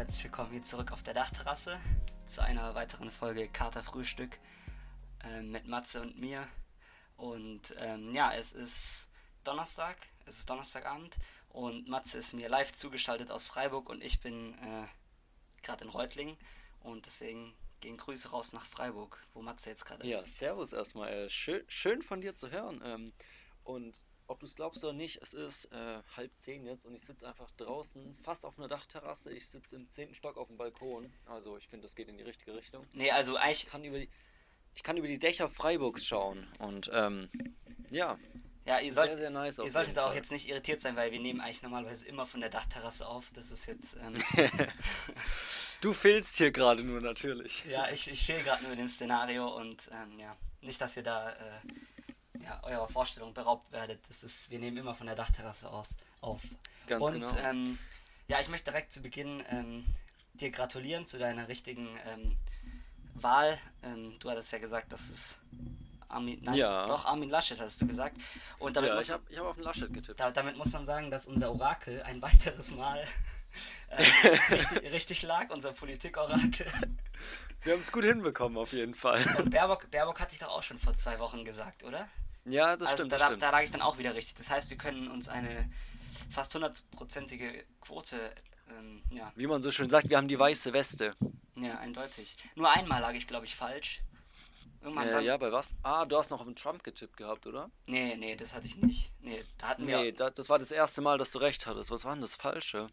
Herzlich willkommen hier zurück auf der Dachterrasse zu einer weiteren Folge Kater Frühstück äh, mit Matze und mir. Und ähm, ja, es ist Donnerstag, es ist Donnerstagabend und Matze ist mir live zugeschaltet aus Freiburg und ich bin äh, gerade in Reutlingen und deswegen gehen Grüße raus nach Freiburg, wo Matze jetzt gerade ist. Ja, servus erstmal. Äh, schön, schön von dir zu hören. Ähm, und ob du es glaubst oder nicht, es ist äh, halb zehn jetzt und ich sitze einfach draußen, fast auf einer Dachterrasse. Ich sitze im zehnten Stock auf dem Balkon. Also ich finde, das geht in die richtige Richtung. Nee, also eigentlich. Ich kann über die, ich kann über die Dächer Freiburgs schauen. Und ähm, ja. Ja, ihr, sollt, sehr, sehr nice ihr solltet auch jetzt nicht irritiert sein, weil wir nehmen eigentlich normalerweise immer von der Dachterrasse auf. Das ist jetzt. Ähm, du fehlst hier gerade nur natürlich. Ja, ich, ich fehle gerade nur mit dem Szenario und ähm, ja, nicht, dass wir da äh, ja, eurer Vorstellung beraubt werdet. Das ist, wir nehmen immer von der Dachterrasse aus auf. Ganz und genau. ähm, ja, ich möchte direkt zu Beginn ähm, dir gratulieren zu deiner richtigen ähm, Wahl. Ähm, du hattest ja gesagt, dass es Armin, nein, Ja. doch Armin Laschet hast du gesagt. Und damit, Ja, muss, ich habe hab auf den Laschet getippt. da, damit muss man sagen, dass unser Orakel ein weiteres Mal äh, richtig, richtig lag, unser Politikorakel. Wir haben es gut hinbekommen auf jeden Fall. Und Baerbock, Baerbock hatte ich doch auch schon vor zwei Wochen gesagt, oder? Ja, das also stimmt. da, Das da, stimmt. da lag ich dann auch wieder richtig. Das heißt, wir können uns eine fast hundertprozentige Quote, ähm, ja, Wie man so schön sagt, wir haben die weiße Weste. ja, eindeutig. Nur einmal lag ich, glaube ich, falsch. Irgendwann Äh, ja, bei was? Ah, du hast noch auf den Trump getippt gehabt, oder? Nee, nee, das hatte ich nicht. Nee, da hatten wir. Nee, da, das war das erste Mal, dass du recht hattest. Was war denn das Falsche?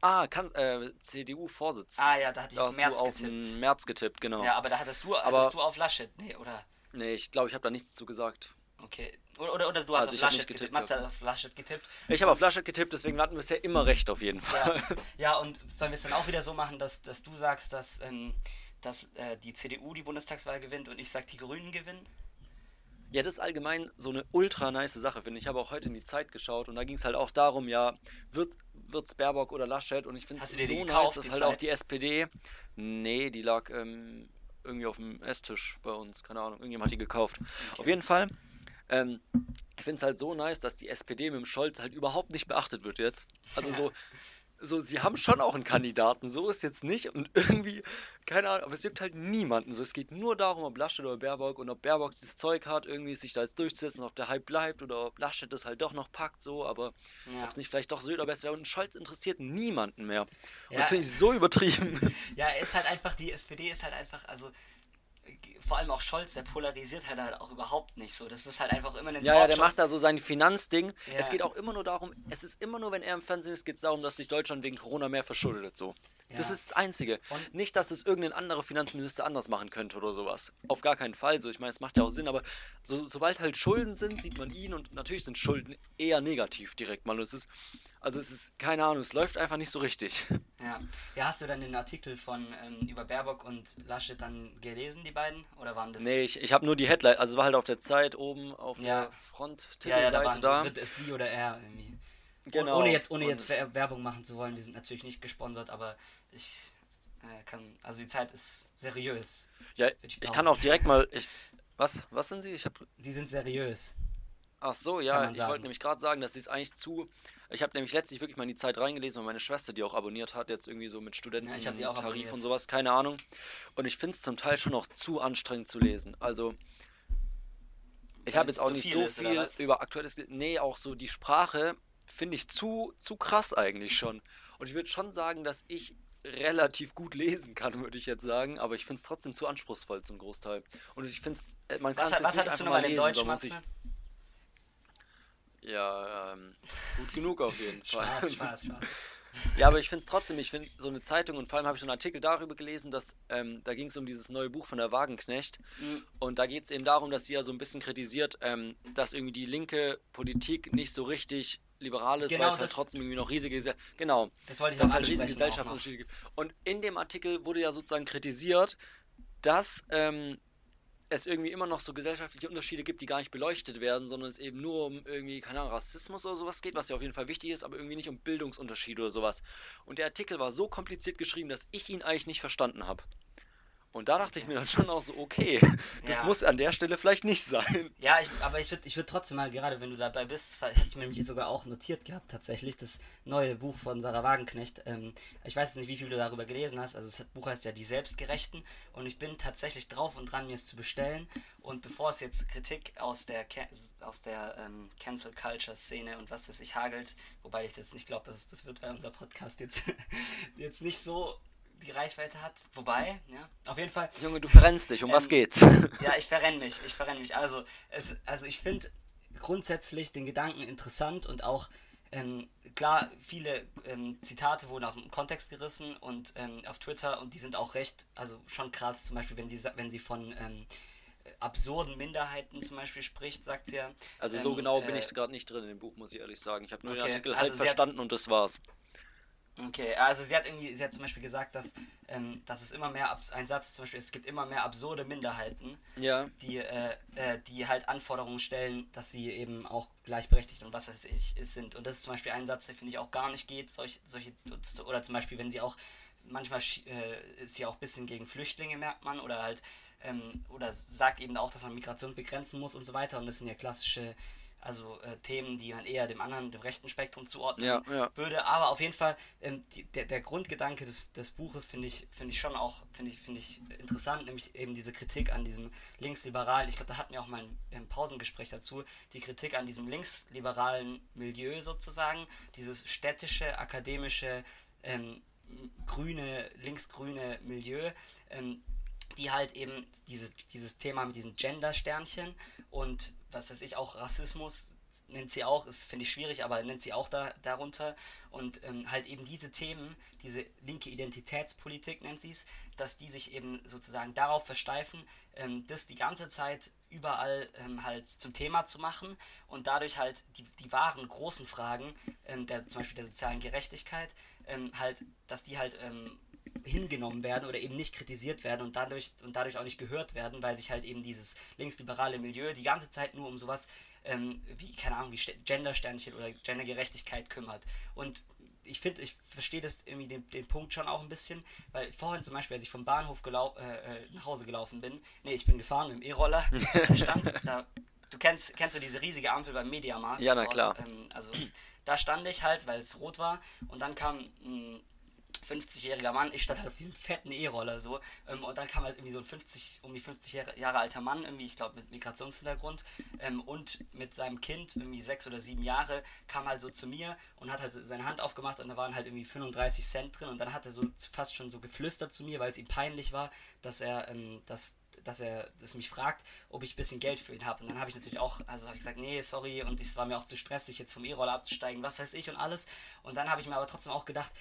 Ah, kann, äh, CDU-Vorsitz. ah ja, da hatte ich da auf März getippt. März getippt, genau. Ja, aber da hattest du, Aber- hattest du auf Laschet. Nee, oder? Nee, ich glaube, ich habe da nichts zu gesagt. Okay. Oder, oder, du hast Also auf Laschet getippt. getippt, ja. hat auf Laschet getippt. Ich habe auf Laschet getippt, deswegen hatten wir bisher immer recht auf jeden Fall. Ja, ja und sollen wir es dann auch wieder so machen, dass, dass du sagst, dass, ähm, dass äh, die CDU die Bundestagswahl gewinnt und ich sag, die Grünen gewinnen? Ja, das ist allgemein so eine ultra nice Sache, finde ich. Ich habe auch heute in die Zeit geschaut und da ging es halt auch darum, ja, wird wird's Baerbock oder Laschet und ich finde es so nice, dass halt auch Zeit? die SPD, nee, die lag ähm, irgendwie auf dem Esstisch bei uns, keine Ahnung, irgendjemand hat die gekauft. Auf jeden Fall, ähm, ich finde es halt so nice, dass die SPD mit dem Scholz halt überhaupt nicht beachtet wird jetzt. Also so, so, sie haben schon auch einen Kandidaten, so ist jetzt nicht und irgendwie, keine Ahnung, aber es juckt halt niemanden. So, es geht nur darum, ob Laschet oder Baerbock und ob Baerbock das Zeug hat, irgendwie sich da jetzt durchzusetzen, ob der Hype bleibt oder ob Laschet das halt doch noch packt, so, aber Ja. ob es nicht vielleicht doch Söder besser wäre und Scholz interessiert niemanden mehr. Und Ja. das finde ich so übertrieben. Ja, ist halt einfach, die SPD ist halt einfach, also vor allem auch Scholz, der polarisiert halt, halt auch überhaupt nicht so. Das ist halt einfach immer ein Ja, ja, der macht da so sein Finanzding. Ja. Es geht auch immer nur darum, es ist immer nur, wenn er im Fernsehen ist, geht es darum, dass sich Deutschland wegen Corona mehr verschuldet. So. Das Ja. ist das Einzige. Und- Nicht, dass es irgendein anderer Finanzminister anders machen könnte oder sowas. Auf gar keinen Fall. So, ich meine, es macht ja auch Sinn, aber so, sobald halt Schulden sind, sieht man ihn und natürlich sind Schulden eher negativ direkt mal. Und es ist, also es ist, keine Ahnung, es läuft einfach nicht so richtig. Ja. ja, hast du dann den Artikel von ähm, über Baerbock und Laschet dann gelesen, die beiden? Oder waren das? Nee, ich, ich habe nur die Headline, also war halt auf der Zeit oben auf Ja. der Front ja, ja, da waren da. so, wird es sie oder er irgendwie. Genau. Ohne jetzt, ohne Und jetzt Werbung machen zu wollen, wir sind natürlich nicht gesponsert, aber ich äh, kann, also die Zeit ist seriös. Ja, ich ich kann auch direkt mal. Ich, was? Was sind Sie? Ich habe. Sie sind seriös. Ach so, ja. Ich wollte nämlich gerade sagen, dass sie es eigentlich zu. Ich habe nämlich letztlich wirklich mal in die Zeit reingelesen, weil meine Schwester die auch abonniert hat, jetzt irgendwie so mit Studenten Ja, ich die auch Tarif abonniert. und sowas, keine Ahnung. Und ich finde es zum Teil schon noch zu anstrengend zu lesen. Also ich habe jetzt auch nicht so ist, viel über aktuelles. Nee, auch so die Sprache finde ich zu, zu krass eigentlich schon. Und ich würde schon sagen, dass ich relativ gut lesen kann, würde ich jetzt sagen, aber ich finde es trotzdem zu anspruchsfall zum Großteil. Und ich finde es, man kann Was, es nicht einfach nochmal in lesen, Deutsch, sondern muss Matze? Ja, ähm, gut genug auf jeden Fall. Spaß, Spaß, Spaß. Ja, aber ich finde es trotzdem, ich finde so eine Zeitung und vor allem habe ich so einen Artikel darüber gelesen, dass ähm, da ging es um dieses neue Buch von der Wagenknecht Mhm. und da geht es eben darum, dass sie ja so ein bisschen kritisiert, ähm, dass irgendwie die linke Politik nicht so richtig liberal ist, Genau, weil es halt trotzdem irgendwie noch riesige, genau, Das wollte ich dass halt riesige. Gesellschaftsunterschiede gibt. Und in dem Artikel wurde ja sozusagen kritisiert, dass ähm, es irgendwie immer noch so gesellschaftliche Unterschiede gibt, die gar nicht beleuchtet werden, sondern es eben nur um irgendwie, keine Ahnung, Rassismus oder sowas geht, was ja auf jeden Fall wichtig ist, aber irgendwie nicht um Bildungsunterschiede oder sowas. Und der Artikel war so kompliziert geschrieben, dass ich ihn eigentlich nicht verstanden habe. Und da dachte ich mir dann schon auch so, okay, das Ja. muss an der Stelle vielleicht nicht sein. Ja, ich, aber ich würde ich würd trotzdem mal, gerade wenn du dabei bist, das hätte ich mir nämlich sogar auch notiert gehabt, tatsächlich, das neue Buch von Sarah Wagenknecht. Ähm, ich weiß jetzt nicht, wie viel du darüber gelesen hast. Also, das Buch heißt ja Die Selbstgerechten. Und ich bin tatsächlich drauf und dran, mir es zu bestellen. Und bevor es jetzt Kritik aus der, aus der ähm, Cancel Culture Szene und was weiß ich hagelt, wobei ich das nicht glaube, dass es das wird, weil unser Podcast jetzt, jetzt nicht so die Reichweite hat. Wobei, ja, auf jeden Fall. Junge, du verrennst dich, um was Ähm, geht's? Ja, ich verrenne mich, ich verrenne mich. Also, es, also ich finde grundsätzlich den Gedanken interessant und auch, ähm, klar, viele ähm, Zitate wurden aus dem Kontext gerissen und ähm, auf Twitter und die sind auch recht, also schon krass, zum Beispiel, wenn sie, wenn sie von ähm, absurden Minderheiten zum Beispiel spricht, sagt sie ja. Also so ähm, genau bin äh, ich gerade nicht drin in dem Buch, muss ich ehrlich sagen. Ich habe nur Okay, den Artikel also halb hat- verstanden und das war's. Okay, also sie hat irgendwie, sie hat zum Beispiel gesagt, dass, ähm, dass es immer mehr, ein Satz zum Beispiel, es gibt immer mehr absurde Minderheiten, Ja. die, äh, äh, die halt Anforderungen stellen, dass sie eben auch gleichberechtigt und was weiß ich sind. Und das ist zum Beispiel ein Satz, der finde ich auch gar nicht geht. Solch, solche, oder zum Beispiel, wenn sie auch, manchmal äh, ist sie auch ein bisschen gegen Flüchtlinge, merkt man, oder halt, ähm, oder sagt eben auch, dass man Migration begrenzen muss und so weiter. Und das sind ja klassische, also äh, Themen, die man eher dem anderen, dem rechten Spektrum zuordnen Ja, ja. würde. Aber auf jeden Fall, ähm, die, der, der Grundgedanke des, des Buches finde ich, finde ich schon auch, finde ich, finde ich interessant, nämlich eben diese Kritik an diesem linksliberalen, ich glaube, da hatten wir auch mal ein, ein Pausengespräch dazu, die Kritik an diesem linksliberalen Milieu sozusagen, dieses städtische, akademische, ähm, grüne, linksgrüne Milieu, ähm, die halt eben dieses, dieses Thema mit diesen Gender-Sternchen und was weiß ich auch, Rassismus nennt sie auch, ist finde ich schwierig, aber nennt sie auch da, darunter. Und ähm, halt eben diese Themen, diese linke Identitätspolitik nennt sie es, dass die sich eben sozusagen darauf versteifen, ähm, das die ganze Zeit überall ähm, halt zum Thema zu machen und dadurch halt die, die wahren großen Fragen, ähm, der, zum Beispiel der sozialen Gerechtigkeit, ähm, halt, dass die halt ähm, hingenommen werden oder eben nicht kritisiert werden und dadurch und dadurch auch nicht gehört werden, weil sich halt eben dieses linksliberale Milieu die ganze Zeit nur um sowas ähm, wie, keine Ahnung, wie St- Gendersternchen oder Gendergerechtigkeit kümmert. Und ich finde, ich verstehe das irgendwie den, den Punkt schon auch ein bisschen, weil vorhin zum Beispiel, als ich vom Bahnhof äh, äh, nach Hause gelaufen bin, nee, ich bin gefahren mit dem E-Roller, da stand da, du kennst, kennst du diese riesige Ampel beim Mediamarkt? Ja, na klar. Ähm, also da stand ich halt, weil es rot war und dann kam ein 50-jähriger Mann, ich stand halt auf diesem fetten E-Roller so ähm, und dann kam halt irgendwie so ein 50, um die 50 Jahre, alter Mann, irgendwie, ich glaube mit Migrationshintergrund ähm, und mit seinem Kind, irgendwie sechs oder sieben Jahre, kam halt so zu mir und hat halt so seine Hand aufgemacht und da waren halt irgendwie 35 Cent drin und dann hat er so fast schon so geflüstert zu mir, weil es ihm peinlich war, dass er, ähm, dass dass er das mich fragt, ob ich ein bisschen Geld für ihn habe. Und dann habe ich natürlich auch, also habe ich gesagt, nee, sorry, und es war mir auch zu stressig, jetzt vom E-Roller abzusteigen, was weiß ich und alles. Und dann habe ich mir aber trotzdem auch gedacht,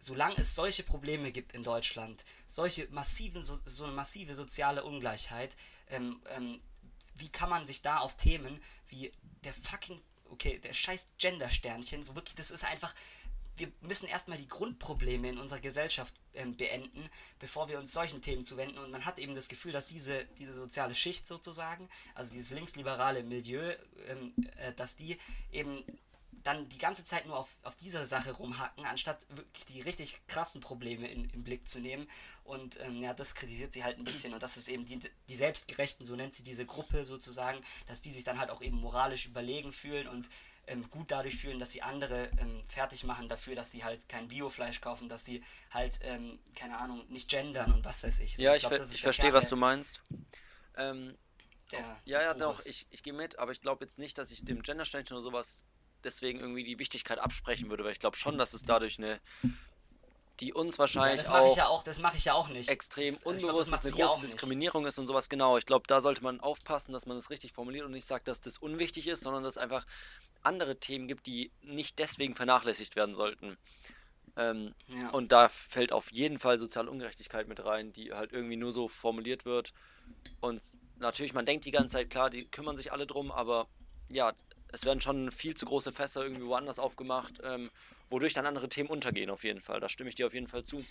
solange es solche Probleme gibt in Deutschland, solche massiven, so, so eine massive soziale Ungleichheit, ähm, ähm, wie kann man sich da auf Themen wie der fucking, okay, der scheiß Gender-Sternchen, so wirklich, das ist einfach, wir müssen erstmal die Grundprobleme in unserer Gesellschaft ähm, beenden, bevor wir uns solchen Themen zuwenden. Und man hat eben das Gefühl, dass diese, diese soziale Schicht sozusagen, also dieses linksliberale Milieu, ähm, äh, dass die eben dann die ganze Zeit nur auf, auf dieser Sache rumhacken, anstatt wirklich die richtig krassen Probleme in, im Blick zu nehmen. Und ähm, ja, das kritisiert sie halt ein bisschen. Und das ist eben die, die Selbstgerechten, so nennt sie diese Gruppe sozusagen, dass die sich dann halt auch eben moralisch überlegen fühlen und ähm, gut dadurch fühlen, dass sie andere ähm, fertig machen dafür, dass sie halt kein Biofleisch kaufen, dass sie halt, ähm, keine Ahnung, nicht gendern und was weiß ich. So, Ja, ich, glaub, ich der verstehe, was du meinst. Ja, ja, doch, Buches. ich, ich gehe mit, aber ich glaube jetzt nicht, dass ich dem Gendersternchen oder sowas deswegen irgendwie die Wichtigkeit absprechen würde, weil ich glaube schon, dass es dadurch eine, die uns Ja, wahrscheinlich das mache auch ich ja auch, das mache ich ja auch nicht. extrem das, glaub, unbewusst sie eine ja große. Diskriminierung ist und sowas, genau. Ich glaube, da sollte man aufpassen, dass man das richtig formuliert und nicht sagt, dass das unwichtig ist, sondern dass es einfach andere Themen gibt, die nicht deswegen vernachlässigt werden sollten. Ähm, Ja. Und da fällt auf jeden Fall soziale Ungerechtigkeit mit rein, die halt irgendwie nur so formuliert wird. Und natürlich, man denkt die ganze Zeit, klar, die kümmern sich alle drum, aber ja, es werden schon viel zu große Fässer irgendwie woanders aufgemacht, ähm, wodurch dann andere Themen untergehen auf jeden Fall. Da stimme ich dir auf jeden Fall zu.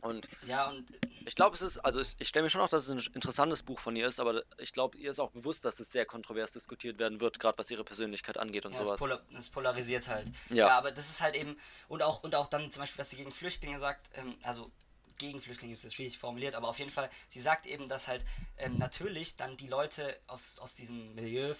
Und Ja, und ich glaube, es ist, also es- ich stelle mir schon auch, dass es ein interessantes Buch von ihr ist, aber ich glaube, ihr ist auch bewusst, dass es sehr kontrovers diskutiert werden wird, gerade was ihre Persönlichkeit angeht und Ja, es, sowas. polar, es polarisiert halt. Ja. Ja. aber das ist halt eben, und auch, und auch dann zum Beispiel, was sie gegen Flüchtlinge sagt, ähm, also gegen Flüchtlinge ist das schwierig formuliert, aber auf jeden Fall, sie sagt eben, dass halt ähm, natürlich dann die Leute aus, aus diesem Milieu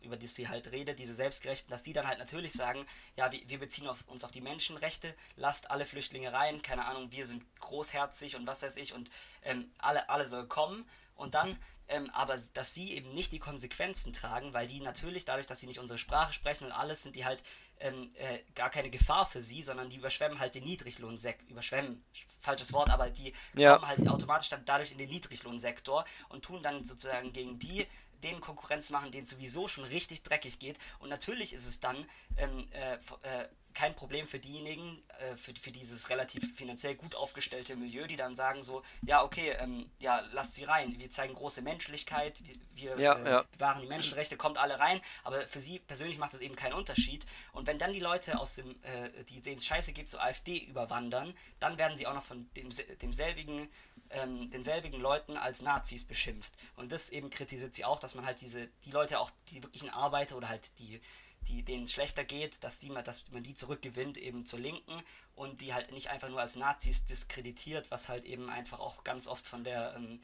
über die sie halt redet, diese Selbstgerechten, dass die dann halt natürlich sagen, ja, wir, wir beziehen auf, uns auf die Menschenrechte, lasst alle Flüchtlinge rein, keine Ahnung, wir sind großherzig und was weiß ich und ähm, alle, alle soll kommen und dann ähm, aber dass sie eben nicht die Konsequenzen tragen, weil die natürlich dadurch, dass sie nicht unsere Sprache sprechen und alles, sind die halt ähm, äh, gar keine Gefahr für sie, sondern die überschwemmen halt den Niedriglohnsektor, überschwemmen, falsches Wort, aber die ja. kommen halt automatisch dann dadurch in den Niedriglohnsektor und tun dann sozusagen gegen die den Konkurrenz machen, denen sowieso schon richtig dreckig geht. Und natürlich ist es dann ähm, äh, äh, kein Problem für diejenigen, äh, für, für dieses relativ finanziell gut aufgestellte Milieu, die dann sagen so, ja, okay, ähm, ja, lasst sie rein. Wir zeigen große Menschlichkeit, wir, wir ja, äh, ja. bewahren die Menschenrechte, kommt alle rein, aber für sie persönlich macht das eben keinen Unterschied. Und wenn dann die Leute aus dem, äh, die denen es scheiße geht, zur AfD überwandern, dann werden sie auch noch von dem, demselbigen ähm, denselbigen Leuten als Nazis beschimpft. Und das eben kritisiert sie auch, dass man halt diese, die Leute auch, die wirklichen Arbeiter oder halt die, die, denen schlechter geht, dass, die, dass man die zurückgewinnt eben zur Linken und die halt nicht einfach nur als Nazis diskreditiert, was halt eben einfach auch ganz oft von der, ähm,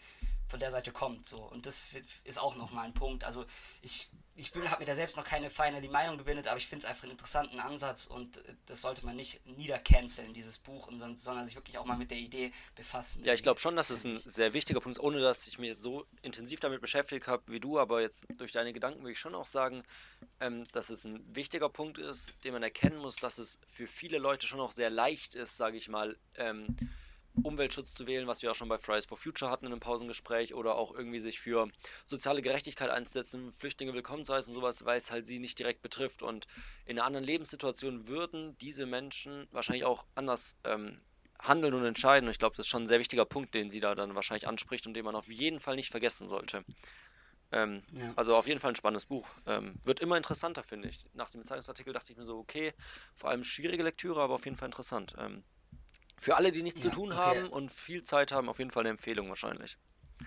von der Seite kommt. So. Und das ist auch nochmal ein Punkt. Also ich ich habe mir da selbst noch keine finally Meinung gebildet, aber ich finde es einfach einen interessanten Ansatz und äh, das sollte man nicht niedercanceln, dieses Buch, und sonst, sondern sich wirklich auch mal mit der Idee befassen. Ja, ich glaube schon, dass es ein sehr wichtiger Punkt ist, ohne dass ich mich so intensiv damit beschäftigt habe wie du, aber jetzt durch deine Gedanken würde ich schon auch sagen, ähm, dass es ein wichtiger Punkt ist, den man erkennen muss, dass es für viele Leute schon auch sehr leicht ist, sage ich mal, ähm, Umweltschutz zu wählen, was wir auch schon bei Fridays for Future hatten in einem Pausengespräch, oder auch irgendwie sich für soziale Gerechtigkeit einzusetzen, Flüchtlinge willkommen zu heißen und sowas, weil es halt sie nicht direkt betrifft. Und in einer anderen Lebenssituation würden diese Menschen wahrscheinlich auch anders ähm, handeln und entscheiden. Und ich glaube, das ist schon ein sehr wichtiger Punkt, den sie da dann wahrscheinlich anspricht und den man auf jeden Fall nicht vergessen sollte. Ähm, ja. Also auf jeden Fall ein spannendes Buch. Ähm, wird immer interessanter, finde ich. Nach dem Zeitungsartikel dachte ich mir so, okay, vor allem schwierige Lektüre, aber auf jeden Fall interessant. Ähm, für alle, die nichts ja, zu tun okay. haben und viel Zeit haben, auf jeden Fall eine Empfehlung wahrscheinlich.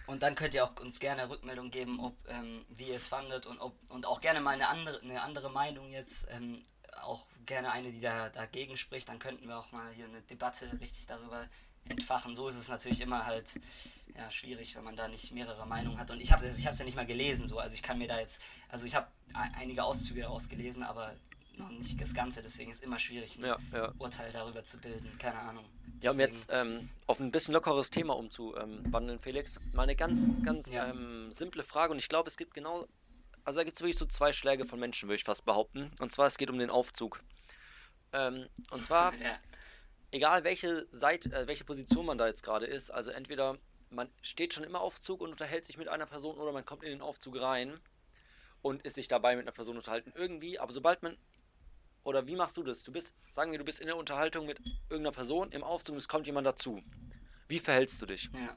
Und dann könnt ihr auch uns gerne Rückmeldung geben, ob ähm, wie ihr es fandet und ob und auch gerne mal eine andere, eine andere Meinung jetzt, ähm, auch gerne eine, die da dagegen spricht. Dann könnten wir auch mal hier eine Debatte richtig darüber entfachen. So ist es natürlich immer halt ja, schwierig, wenn man da nicht mehrere Meinungen hat. Und ich habe es ich ja nicht mal gelesen, so also ich kann mir da jetzt, also ich habe einige Auszüge daraus gelesen, aber noch nicht das Ganze, deswegen ist es immer schwierig, ein ja, ja. Urteil darüber zu bilden. Keine Ahnung. Ja, um jetzt ähm, auf ein bisschen lockeres Thema umzuwandeln, Felix, mal eine ganz, ganz ja. ähm, simple Frage und ich glaube, es gibt genau, also da gibt es wirklich so zwei Schläge von Menschen, würde ich fast behaupten. Und zwar, es geht um den Aufzug. Ähm, und zwar, egal welche Seite, äh, welche Position man da jetzt gerade ist, also entweder man steht schon immer Aufzug und unterhält sich mit einer Person oder man kommt in den Aufzug rein und ist sich dabei mit einer Person unterhalten irgendwie, aber sobald man oder wie machst du das? Du bist, sagen wir, du bist in der Unterhaltung mit irgendeiner Person im Aufzug und es kommt jemand dazu. Wie verhältst du dich? Ja.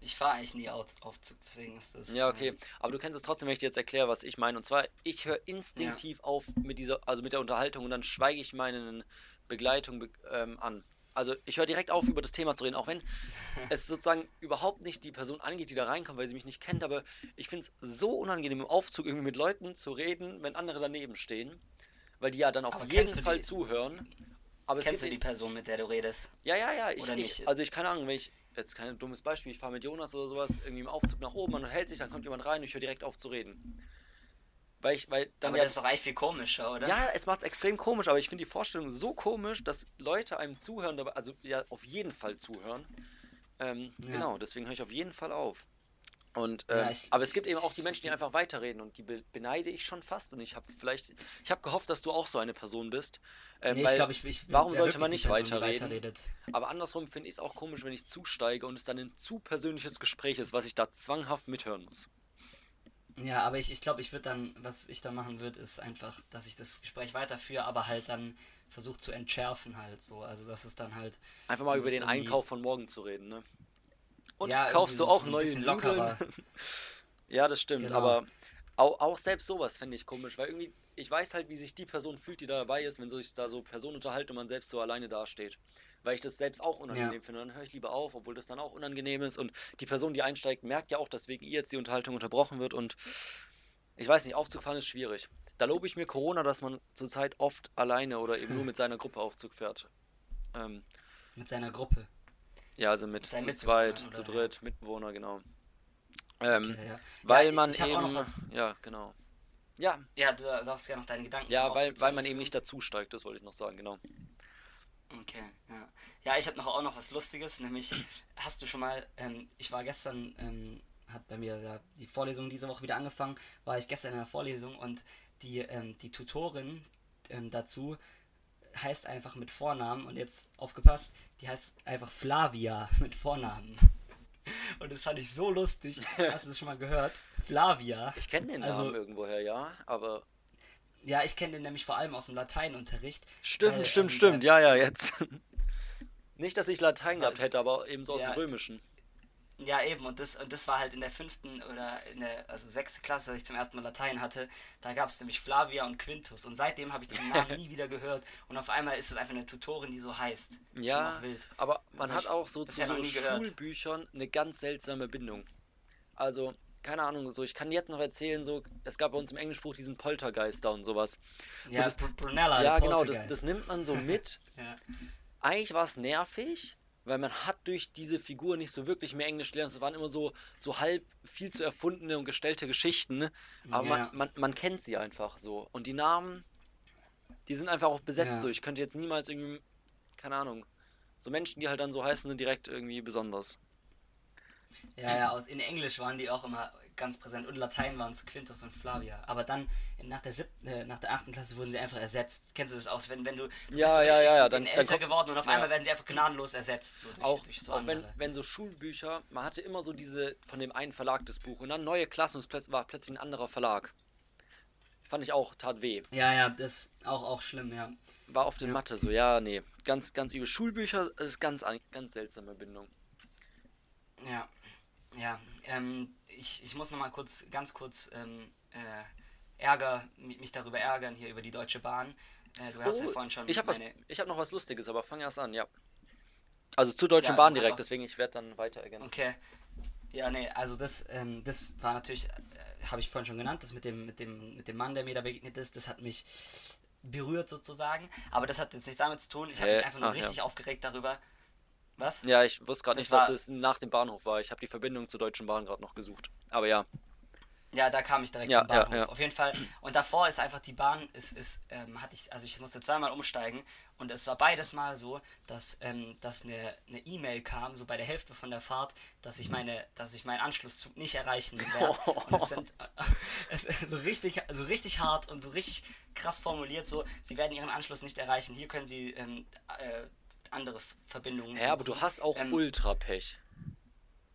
Ich fahre eigentlich nie Aufzug, deswegen ist das. Ja, okay. Aber du kennst es trotzdem, wenn ich dir jetzt erkläre, was ich meine. Und zwar, ich höre instinktiv ja. auf mit dieser, also mit der Unterhaltung und dann schweige ich meine Begleitung ähm, an. Also ich höre direkt auf, über das Thema zu reden, auch wenn es sozusagen überhaupt nicht die Person angeht, die da reinkommt, weil sie mich nicht kennt, aber ich finde es so unangenehm im Aufzug irgendwie mit Leuten zu reden, wenn andere daneben stehen, weil die ja dann auf aber jeden Fall die, zuhören. Aber kennst du die Person, mit der du redest? Ja, ja, ja. Ich, oder nicht? Ich, also ich keine Ahnung, wenn ich jetzt kein dummes Beispiel, ich fahre mit Jonas oder sowas irgendwie im Aufzug nach oben und hält sich, dann kommt jemand rein und ich höre direkt auf zu reden. Weil ich, weil dann aber ja, das ist doch eigentlich viel komischer, oder? Ja, es macht es extrem komisch, aber ich finde die Vorstellung so komisch, dass Leute einem zuhören, also ja, auf jeden Fall zuhören. Ähm, ja. Genau, deswegen höre ich auf jeden Fall auf. Und, ähm, ja, ich, aber es gibt eben auch die Menschen, die einfach weiterreden und die beneide ich schon fast. Und ich habe vielleicht, ich habe gehofft, dass du auch so eine Person bist. Ähm, nee, ich glaube, ich, ich Warum sollte man nicht Person, weiterreden? Aber andersrum finde ich es auch komisch, wenn ich zusteige und es dann ein zu persönliches Gespräch ist, was ich da zwanghaft mithören muss. Ja, aber ich, ich glaube, ich würde dann, was ich da machen würde, ist einfach, dass ich das Gespräch weiterführe, aber halt dann versucht zu entschärfen halt so. Also das ist dann halt. Einfach mal über den Einkauf von morgen zu reden, ne? Und ja, kaufst du auch so neue lockerer. ja, das stimmt, genau. aber auch, auch selbst sowas fände ich komisch, weil irgendwie, ich weiß halt, wie sich die Person fühlt, die da dabei ist, wenn sich da so Personen unterhalten und man selbst so alleine dasteht weil ich das selbst auch unangenehm ja. finde. Dann höre ich lieber auf, obwohl das dann auch unangenehm ist. Und die Person, die einsteigt, merkt ja auch, dass wegen ihr jetzt die Unterhaltung unterbrochen wird. Und ich weiß nicht, Aufzug fahren ist schwierig. Da lobe ich mir Corona, dass man zurzeit oft alleine oder eben nur mit seiner Gruppe Aufzug fährt. Ähm, Mit seiner Gruppe. Ja, also mit Sein zu zweit, zu dritt, Mitbewohner, genau. Ähm, Okay, ja. Weil Ja, man eben. Ja, genau. Ja, Ja, du darfst gerne noch deine Gedanken ja, weil, weil man eben nicht dazu steigt, das wollte ich noch sagen, genau. Okay, ja. Ja, ich habe noch auch noch was Lustiges, nämlich hast du schon mal, ähm, ich war gestern, ähm, hat bei mir ja, die Vorlesung diese Woche wieder angefangen, war ich gestern in der Vorlesung und die, ähm, die Tutorin ähm, dazu heißt einfach mit Vornamen und jetzt aufgepasst, die heißt einfach Flavia mit Vornamen. Und das fand ich so lustig. Hast du das schon mal gehört? Flavia. Ich kenne den Also- Namen irgendwoher, ja, aber. Ja, ich kenne den nämlich vor allem aus dem Lateinunterricht. Stimmt, weil, stimmt, ähm, stimmt, ja, ja, jetzt. Nicht, dass ich Latein gehabt hätte, aber eben so aus Ja. dem Römischen. Ja, eben, und das, und das war halt in der fünften oder in der, also sechste Klasse, als ich zum ersten Mal Latein hatte, da gab es nämlich Flavia und Quintus. Und seitdem habe ich diesen Namen nie wieder gehört. Und auf einmal ist es einfach eine Tutorin, die so heißt. Ja, aber man Also hat auch so zu so. Schulbüchern eine ganz seltsame Bindung. Also, keine Ahnung, so ich kann jetzt noch erzählen, so es gab bei uns im Englischbuch diesen Poltergeister und sowas. So, Ja, das, Br Brunella, ja genau, das, das nimmt man so mit. Ja. Eigentlich war es nervig, weil man hat durch diese Figur nicht so wirklich mehr Englisch gelernt. Es waren immer so, so halb viel zu erfundene und gestellte Geschichten. ne? Aber Ja. man, man, man kennt sie einfach so. Und die Namen, die sind einfach auch besetzt Ja. so. Ich könnte jetzt niemals irgendwie, keine Ahnung, so Menschen, die halt dann so heißen, sind direkt irgendwie besonders. Ja, ja, aus, in Englisch waren die auch immer ganz präsent. Und Latein waren es Quintus und Flavia. Aber dann nach, der siebten, äh, nach der achten Klasse wurden sie einfach ersetzt. Kennst du das aus? Wenn, wenn du, du Ja, ja, ja, ja, dann- dann älter kommt- geworden und auf ja. einmal werden sie einfach gnadenlos ersetzt. So durch, Auch, durch so auch wenn, wenn so Schulbücher, man hatte immer so diese von dem einen Verlag das Buch und dann neue Klassen und es war plötzlich ein anderer Verlag. Fand ich auch, tat weh. Ja, ja, das ist auch, auch schlimm, ja. War oft in Mathe so, ja, nee. Ganz, ganz übel. Schulbücher ist ganz, an- ganz seltsame Bindung. Ja, ja. Ähm, ich, ich muss noch mal kurz, ganz kurz ähm, äh, Ärger, mi- mich darüber ärgern hier über die Deutsche Bahn. Äh, du hast ja vorhin schon Oh, ich habe hab noch was Lustiges, aber fang erst an, ja. Also zur Deutschen Ja, Bahn direkt, deswegen ich werde dann weiter ergänzen. Okay. Ja, nee, also das, ähm, das war natürlich, äh, habe ich vorhin schon genannt, das mit dem, mit dem, mit dem Mann, der mir da begegnet ist, das hat mich berührt sozusagen. Aber das hat jetzt nichts damit zu tun. Ich habe mich einfach nur Ach, ja. richtig aufgeregt darüber. Was? Ja, ich wusste gerade nicht, dass war- das nach dem Bahnhof war. Ich habe die Verbindung zur Deutschen Bahn gerade noch gesucht. Aber ja. Ja, da kam ich direkt Ja, vom Bahnhof. ja, ja. Auf jeden Fall. Und davor ist einfach die Bahn, ist, ist, ähm, hatte ich, also ich musste zweimal umsteigen und es war beides Mal so, dass, ähm, dass eine eine E-Mail kam, so bei der Hälfte von der Fahrt, dass ich meine, dass ich meinen Anschlusszug nicht erreichen werde. Und es sind es ist so richtig, so richtig hart und so richtig krass formuliert, so, sie werden ihren Anschluss nicht erreichen. Hier können sie ähm, äh, andere Verbindungen Ja, aber du hast auch Ähm, Ultra-Pech.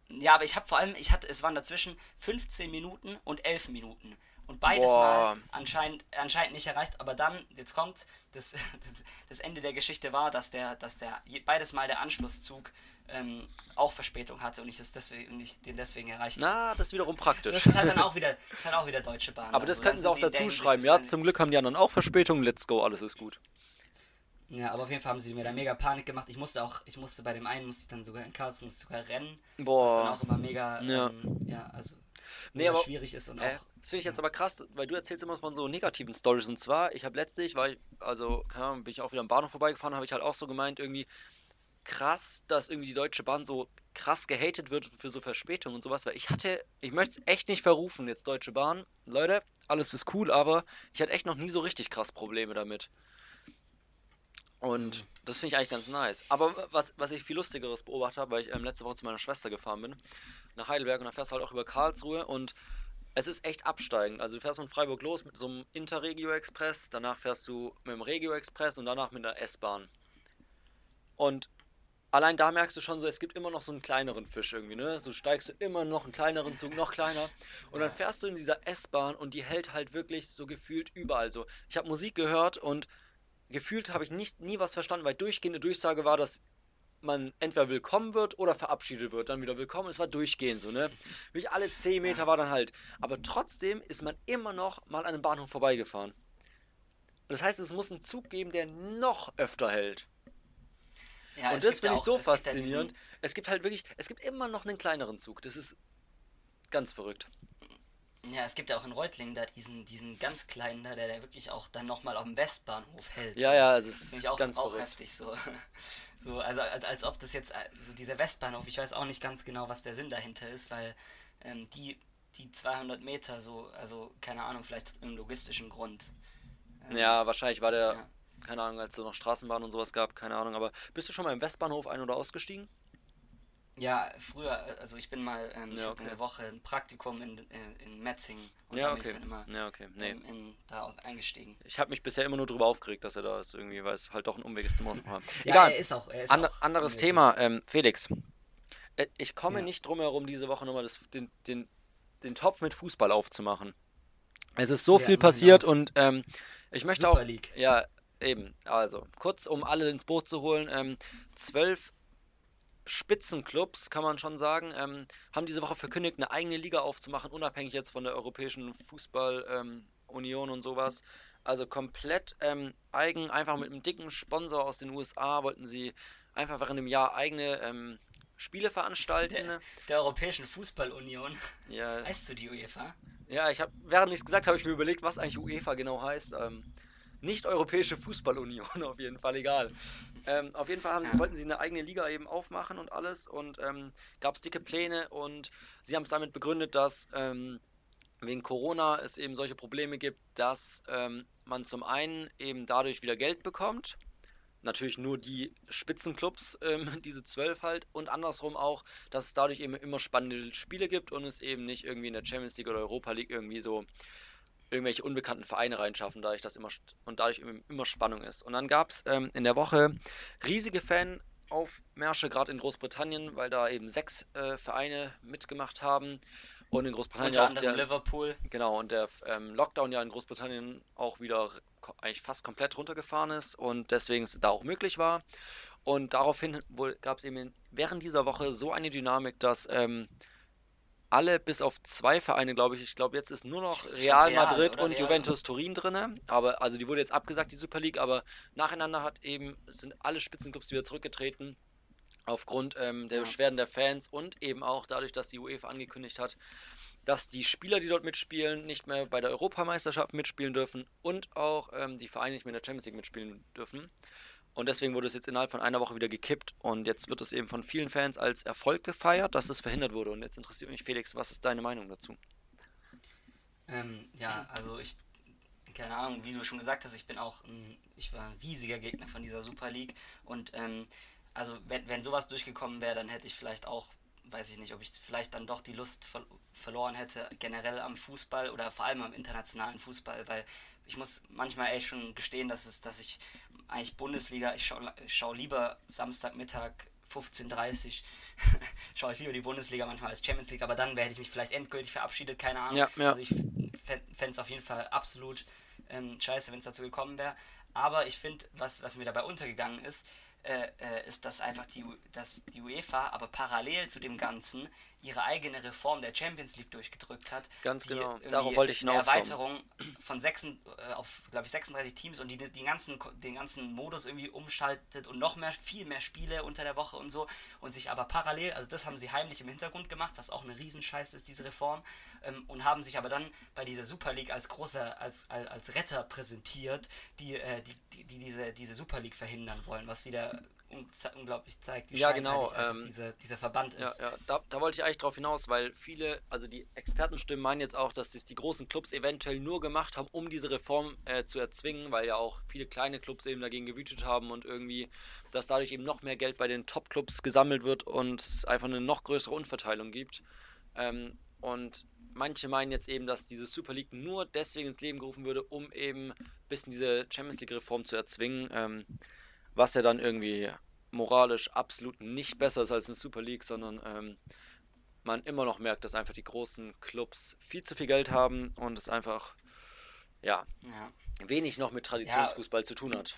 ja, aber ich habe vor allem, ich hatte, es waren dazwischen 15 Minuten und 11 Minuten. Und beides Boah. Mal anscheinend, anscheinend nicht erreicht. Aber dann, jetzt kommt, das, das Ende der Geschichte war, dass der, dass der beides Mal der Anschlusszug ähm, auch Verspätung hatte und ich, das deswegen, und ich den deswegen erreicht habe. Na, das ist wiederum praktisch. Das ist halt dann auch wieder, das ist halt auch wieder Deutsche Bahn. aber das Also, könnten sie auch dazu schreiben. Ja, zum Glück haben die anderen auch Verspätung. Let's go, alles ist gut. Ja, aber auf jeden Fall haben sie mir da mega Panik gemacht. Ich musste auch, ich musste bei dem einen, musste ich dann sogar in Karlsruhe musste sogar rennen. Boah. Was dann auch immer mega, Ja. ähm, ja, also Nee, aber- schwierig ist und auch. Äh, das finde ich jetzt aber krass, weil du erzählst immer von so negativen Stories. Und zwar, ich habe letztlich, ich, also, keine Ahnung, bin ich auch wieder am Bahnhof vorbeigefahren, habe ich halt auch so gemeint, irgendwie krass, dass irgendwie die Deutsche Bahn so krass gehatet wird für so Verspätungen und sowas, weil ich hatte, ich möchte es echt nicht verrufen, jetzt Deutsche Bahn. Leute, alles ist cool, aber ich hatte echt noch nie so richtig krass Probleme damit. Und das finde ich eigentlich ganz nice. Aber was, was ich viel lustigeres beobachtet habe, weil ich ähm, letzte Woche zu meiner Schwester gefahren bin, nach Heidelberg und dann fährst du halt auch über Karlsruhe und es ist echt absteigend. Also du fährst von Freiburg los mit so einem Interregio Express, danach fährst du mit dem Regio Express und danach mit der S-Bahn. Und allein da merkst du schon so, es gibt immer noch so einen kleineren Fisch irgendwie, ne? So steigst du immer noch einen kleineren Zug, noch kleiner. Und dann fährst du in dieser S-Bahn und die hält halt wirklich so gefühlt überall so. Ich habe Musik gehört und gefühlt habe ich nicht nie was verstanden, weil durchgehende Durchsage war, dass man entweder willkommen wird oder verabschiedet wird, dann wieder willkommen. Es war durchgehend so, ne? Wirklich alle 10 Meter war dann halt. Aber trotzdem ist man immer noch mal an einem Bahnhof vorbeigefahren. Das heißt, es muss einen Zug geben, der noch öfter hält. Ja, Und das finde ich so faszinierend. es gibt halt wirklich, es gibt immer noch einen kleineren Zug. Das ist ganz verrückt. Ja, es gibt ja auch in Reutlingen da diesen, diesen ganz kleinen da, der, der wirklich auch dann nochmal auf dem Westbahnhof hält. Ja, ja, es ist Finde ich auch, ganz auch verrückt. heftig so. so also als, als ob das jetzt, so dieser Westbahnhof, ich weiß auch nicht ganz genau, was der Sinn dahinter ist, weil ähm, die, die 200 Meter so, also keine Ahnung, vielleicht im logistischen Grund. Ähm, Ja, wahrscheinlich war der, Ja. keine Ahnung, als es noch Straßenbahn und sowas gab, keine Ahnung, aber bist du schon mal im Westbahnhof ein- oder ausgestiegen? Ja, früher, also ich bin mal, ähm, Ja, okay. eine Woche ein Praktikum in, in, in Metzing und Ja, da bin okay. ich dann immer Ja, okay. Nee. ähm, in, da eingestiegen. Ich habe mich bisher immer nur drüber aufgeregt, dass er da ist, irgendwie, weil es halt doch ein Umweg ist zum Ausmachen. Ja, Egal. er ist auch, er ist Ander, auch anderes unnötig. Thema, ähm, Felix. Äh, Ich komme Ja. nicht drum herum, diese Woche nochmal das, den, den, den Topf mit Fußball aufzumachen. Es ist so viel passiert auch. und ähm, ich möchte Super auch. League. Ja, eben. Also, kurz um alle ins Boot zu holen: ähm, zwölf Spitzenclubs, kann man schon sagen, ähm, haben diese Woche verkündigt, eine eigene Liga aufzumachen, unabhängig jetzt von der Europäischen Fußballunion ähm, und sowas. Also komplett ähm, eigen, einfach mit einem dicken Sponsor aus den USA wollten sie einfach während dem Jahr eigene ähm, Spiele veranstalten. Der, der Europäischen Fußballunion. Ja, Heißt du die UEFA? ja, ich habe, während ich es gesagt habe, ich mir überlegt, was eigentlich UEFA genau heißt. Ähm, nicht Europäische Fußballunion, auf jeden Fall, egal. Ähm, auf jeden Fall haben, wollten sie eine eigene Liga eben aufmachen und alles und ähm, gab es dicke Pläne und sie haben es damit begründet, dass ähm, wegen Corona es eben solche Probleme gibt, dass ähm, man zum einen eben dadurch wieder Geld bekommt. Natürlich nur die Spitzenclubs, ähm, diese zwölf halt, und andersrum auch, dass es dadurch eben immer spannende Spiele gibt und es eben nicht irgendwie in der Champions League oder Europa League irgendwie so irgendwelche unbekannten Vereine reinschaffen, dadurch das immer und dadurch immer Spannung ist. Und dann gab es ähm, in der Woche riesige Fanaufmärsche, gerade in Großbritannien, weil da eben sechs äh, Vereine mitgemacht haben. Und in Großbritannien Unter anderem der, Liverpool. Genau, und der ähm, Lockdown ja in Großbritannien auch wieder eigentlich fast komplett runtergefahren ist und deswegen es da auch möglich war. Und daraufhin gab es eben während dieser Woche so eine Dynamik, dass ähm, alle bis auf zwei Vereine, glaube ich, ich glaube jetzt ist nur noch Real Real, Madrid und Real. Juventus Turin drinne. Aber also die wurde jetzt abgesagt, die Super League, aber nacheinander hat eben sind alle Spitzenclubs wieder zurückgetreten aufgrund ähm, der Ja. Beschwerden der Fans und eben auch dadurch, dass die UEFA angekündigt hat, dass die Spieler, die dort mitspielen, nicht mehr bei der Europameisterschaft mitspielen dürfen und auch ähm, die Vereine nicht mehr in der Champions League mitspielen dürfen. Und deswegen wurde es jetzt innerhalb von einer Woche wieder gekippt und jetzt wird es eben von vielen Fans als Erfolg gefeiert, dass es verhindert wurde. Und jetzt interessiert mich, Felix, was ist deine Meinung dazu? Ähm, ja, also ich, keine Ahnung, wie du schon gesagt hast, ich bin auch ein, ich war ein riesiger Gegner von dieser Super League und ähm, also wenn, wenn sowas durchgekommen wäre, dann hätte ich vielleicht auch, weiß ich nicht, ob ich vielleicht dann doch die Lust ver verloren hätte, generell am Fußball oder vor allem am internationalen Fußball, weil ich muss manchmal echt schon gestehen, dass es, dass ich eigentlich Bundesliga, ich schaue schau lieber Samstagmittag 15.30 schaue ich lieber die Bundesliga manchmal als Champions League, aber dann hätte ich mich vielleicht endgültig verabschiedet, keine Ahnung. Ja, ja. Also ich fände es auf jeden Fall absolut ähm, scheiße, wenn es dazu gekommen wäre. Aber ich finde, was, was mir dabei untergegangen ist, äh, äh, ist, dass einfach die, dass die UEFA aber parallel zu dem Ganzen ihre eigene Reform der Champions League durchgedrückt hat. Ganz die genau. Darauf wollte ich Eine hinauskommen. Erweiterung von sechsen, äh, auf, glaube ich, 36 Teams und die, die ganzen, den ganzen Modus irgendwie umschaltet und noch mehr, viel mehr Spiele unter der Woche und so und sich aber parallel, also das haben sie heimlich im Hintergrund gemacht, was auch eine Riesenscheiß ist, diese Reform, ähm, und haben sich aber dann bei dieser Super League als großer, als, als, als Retter präsentiert, die, äh, die, die, die diese, diese Super League verhindern wollen, was wieder unglaublich zeigt, wie Ja, genau, ähm, diese, dieser Verband Ja, ist. ja da, da wollte ich eigentlich drauf hinaus, weil viele, also die Expertenstimmen meinen jetzt auch, dass das die großen Clubs eventuell nur gemacht haben, um diese Reform äh, zu erzwingen, weil ja auch viele kleine Clubs eben dagegen gewütet haben und irgendwie, dass dadurch eben noch mehr Geld bei den Top-Clubs gesammelt wird und es einfach eine noch größere Unverteilung gibt. Ähm, und manche meinen jetzt eben, dass diese Super League nur deswegen ins Leben gerufen würde, um eben ein bisschen diese Champions League-Reform zu erzwingen. Ähm, was ja dann irgendwie moralisch absolut nicht besser ist als eine Super League, sondern ähm, man immer noch merkt, dass einfach die großen Clubs viel zu viel Geld haben und es einfach ja Ja. wenig noch mit Traditionsfußball zu tun hat.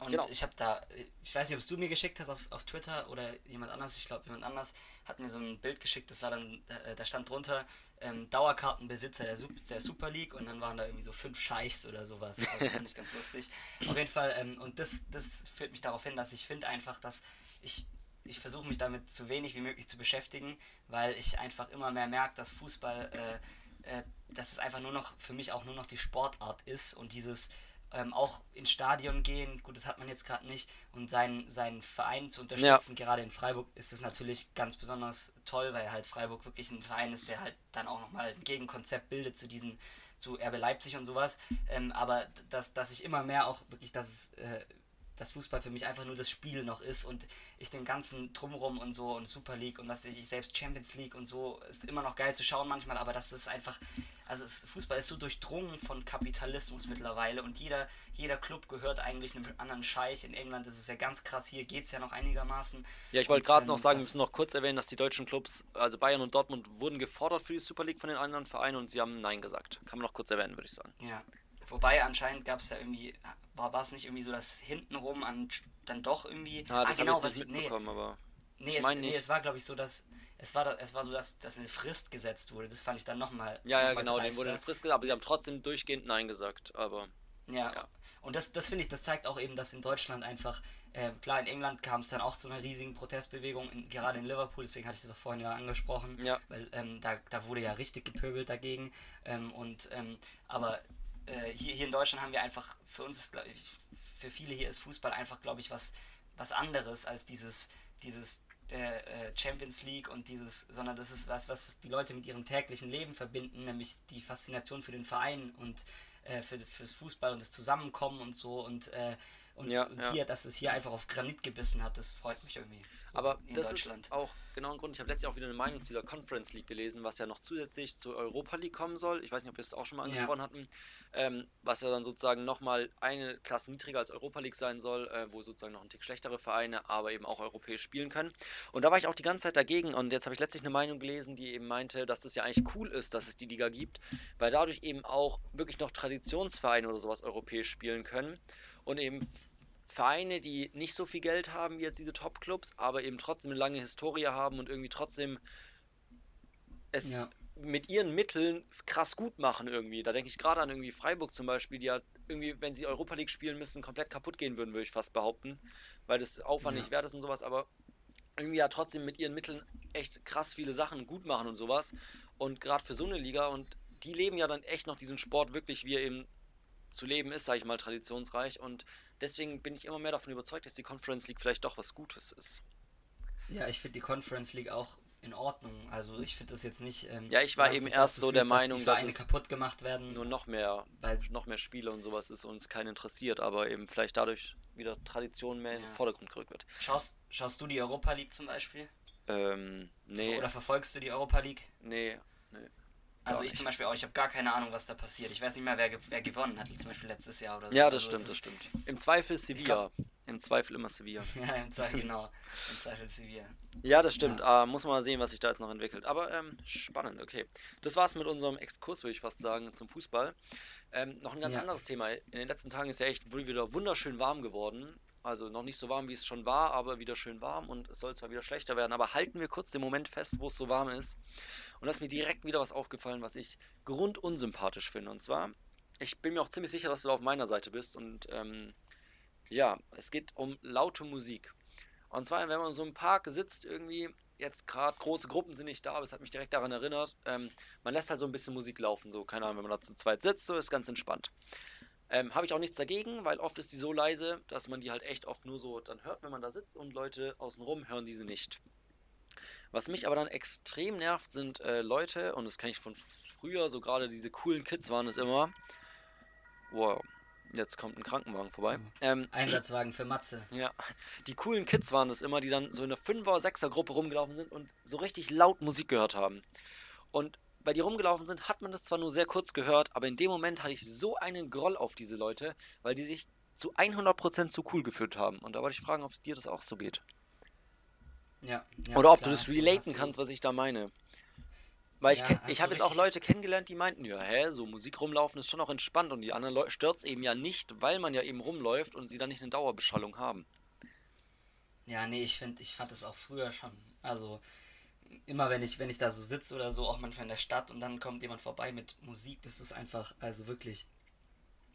Und Genau. ich habe da, ich weiß nicht, ob es du mir geschickt hast auf, auf Twitter oder jemand anders, ich glaube jemand anders hat mir so ein Bild geschickt, das war dann, da, da stand drunter ähm, Dauerkartenbesitzer der, Sup der Super League und dann waren da irgendwie so fünf Scheichs oder sowas. Also fand ich ganz lustig. Auf jeden Fall, ähm, und das, das führt mich darauf hin, dass ich finde einfach, dass ich, ich versuche mich damit so wenig wie möglich zu beschäftigen, weil ich einfach immer mehr merke, dass Fußball äh, äh, dass es einfach nur noch für mich auch nur noch die Sportart ist und dieses ähm, auch ins Stadion gehen, gut, das hat man jetzt gerade nicht, und seinen, seinen Verein zu unterstützen, ja. gerade in Freiburg ist es natürlich ganz besonders toll, weil halt Freiburg wirklich ein Verein ist, der halt dann auch nochmal ein Gegenkonzept bildet zu diesen, zu RB Leipzig und sowas. Ähm, aber dass, dass ich immer mehr auch wirklich, dass es äh, dass Fußball für mich einfach nur das Spiel noch ist und ich den ganzen Drumrum und so und Super League und was ich, selbst Champions League und so ist immer noch geil zu schauen manchmal, aber das ist einfach, also es, Fußball ist so durchdrungen von Kapitalismus mittlerweile und jeder, jeder Club gehört eigentlich einem anderen Scheich. In England ist es ja ganz krass, hier geht es ja noch einigermaßen. Ja, ich wollte gerade ähm, noch sagen, wir müssen noch kurz erwähnen, dass die deutschen Clubs, also Bayern und Dortmund, wurden gefordert für die Super League von den anderen Vereinen und sie haben Nein gesagt. Kann man noch kurz erwähnen, würde ich sagen. Ja, Wobei anscheinend gab es ja irgendwie, war, war es nicht irgendwie so, dass hintenrum an, dann doch irgendwie. Ah, das ah genau, was ich nee, aber. Nee, es, nee, es war glaube ich so, dass es war, es war so, dass, dass eine Frist gesetzt wurde. Das fand ich dann nochmal. Ja, ja, genau, dem wurde eine Frist gesetzt, aber sie haben trotzdem durchgehend Nein gesagt. Aber. Ja. ja. Und das, das finde ich, das zeigt auch eben, dass in Deutschland einfach, äh, klar, in England kam es dann auch zu einer riesigen Protestbewegung, in, gerade in Liverpool, deswegen hatte ich das auch vorhin ja angesprochen, ja. weil ähm, da, da wurde ja richtig gepöbelt dagegen. Ähm, und ähm, aber äh, hier, hier in Deutschland haben wir einfach, für uns, ich, für viele hier ist Fußball einfach, glaube ich, was, was anderes als dieses, dieses äh, äh, Champions League und dieses, sondern das ist was, was die Leute mit ihrem täglichen Leben verbinden, nämlich die Faszination für den Verein und äh, für, fürs Fußball und das Zusammenkommen und so und, äh, und, ja, und hier, dass es hier einfach auf Granit gebissen hat, das freut mich irgendwie. Aber das ist auch genau ein Grund. Ich habe letztens auch wieder eine Meinung zu dieser Conference League gelesen, was ja noch zusätzlich zur Europa League kommen soll. Ich weiß nicht, ob wir es auch schon mal angesprochen ja. hatten. Ähm, was ja dann sozusagen nochmal eine Klasse niedriger als Europa League sein soll, äh, wo sozusagen noch ein Tick schlechtere Vereine, aber eben auch europäisch spielen können. Und da war ich auch die ganze Zeit dagegen. Und jetzt habe ich letztlich eine Meinung gelesen, die eben meinte, dass das ja eigentlich cool ist, dass es die Liga gibt, weil dadurch eben auch wirklich noch Traditionsvereine oder sowas europäisch spielen können und eben Vereine, die nicht so viel Geld haben wie jetzt diese Top-Clubs, aber eben trotzdem eine lange Historie haben und irgendwie trotzdem es ja. mit ihren Mitteln krass gut machen irgendwie. Da denke ich gerade an irgendwie Freiburg zum Beispiel, die ja irgendwie, wenn sie Europa League spielen müssen, komplett kaputt gehen würden, würde ich fast behaupten, weil das Aufwand ja. nicht wert ist und sowas, aber irgendwie ja trotzdem mit ihren Mitteln echt krass viele Sachen gut machen und sowas. Und gerade für so eine Liga und die leben ja dann echt noch diesen Sport wirklich, wie er eben zu leben ist, sage ich mal, traditionsreich. Und deswegen bin ich immer mehr davon überzeugt, dass die Conference League vielleicht doch was Gutes ist. Ja, ich finde die Conference League auch in Ordnung. Also ich finde das jetzt nicht. Ähm, ja, ich war eben erst so der Meinung, dass, die dass kaputt gemacht werden. Nur noch mehr, weil noch mehr Spiele und sowas ist uns keinen interessiert, aber eben vielleicht dadurch wieder Tradition mehr ja. in den Vordergrund gerückt wird. Schaust, schaust du die Europa League zum Beispiel? Ähm, nee. Oder verfolgst du die Europa League? Nee, nee. Also ich zum Beispiel auch, ich habe gar keine Ahnung, was da passiert. Ich weiß nicht mehr, wer, wer gewonnen hat, zum Beispiel letztes Jahr oder so. Ja, das also stimmt, das stimmt. Im Zweifel Sevilla. Glaub, Im Zweifel immer Sevilla. ja, im Zweifel, genau. Im Zweifel Sevilla. Ja, das stimmt. Ja. Uh, muss man mal sehen, was sich da jetzt noch entwickelt. Aber ähm, spannend, okay. Das war's mit unserem Exkurs, würde ich fast sagen, zum Fußball. Ähm, noch ein ganz ja. anderes Thema. In den letzten Tagen ist ja echt wieder wunderschön warm geworden. Also noch nicht so warm, wie es schon war, aber wieder schön warm und es soll zwar wieder schlechter werden, aber halten wir kurz den Moment fest, wo es so warm ist. Und da ist mir direkt wieder was aufgefallen, was ich grundunsympathisch finde. Und zwar, ich bin mir auch ziemlich sicher, dass du auf meiner Seite bist. Und ähm, ja, es geht um laute Musik. Und zwar, wenn man in so einem Park sitzt, irgendwie, jetzt gerade große Gruppen sind nicht da, aber es hat mich direkt daran erinnert, ähm, man lässt halt so ein bisschen Musik laufen, so, keine Ahnung, wenn man da zu zweit sitzt, so ist ganz entspannt. Ähm, Habe ich auch nichts dagegen, weil oft ist die so leise, dass man die halt echt oft nur so dann hört, wenn man da sitzt und Leute außenrum hören diese nicht. Was mich aber dann extrem nervt, sind äh, Leute, und das kenne ich von früher, so gerade diese coolen Kids waren es immer. Wow, jetzt kommt ein Krankenwagen vorbei. Mhm. Ähm, Einsatzwagen für Matze. Ja, die coolen Kids waren es immer, die dann so in einer 5er, 6er Gruppe rumgelaufen sind und so richtig laut Musik gehört haben. Und weil die rumgelaufen sind, hat man das zwar nur sehr kurz gehört, aber in dem Moment hatte ich so einen Groll auf diese Leute, weil die sich zu 100% zu cool gefühlt haben. Und da wollte ich fragen, ob es dir das auch so geht. Ja. ja Oder ob klar, du das relaten kannst, was ich da meine. Weil ja, ich, ich habe jetzt auch Leute kennengelernt, die meinten, ja, hä, so Musik rumlaufen ist schon auch entspannt und die anderen Leute stört es eben ja nicht, weil man ja eben rumläuft und sie dann nicht eine Dauerbeschallung haben. Ja, nee, ich finde, ich fand es auch früher schon. Also, immer wenn ich, wenn ich da so sitze oder so, auch manchmal in der Stadt und dann kommt jemand vorbei mit Musik, das ist einfach, also wirklich.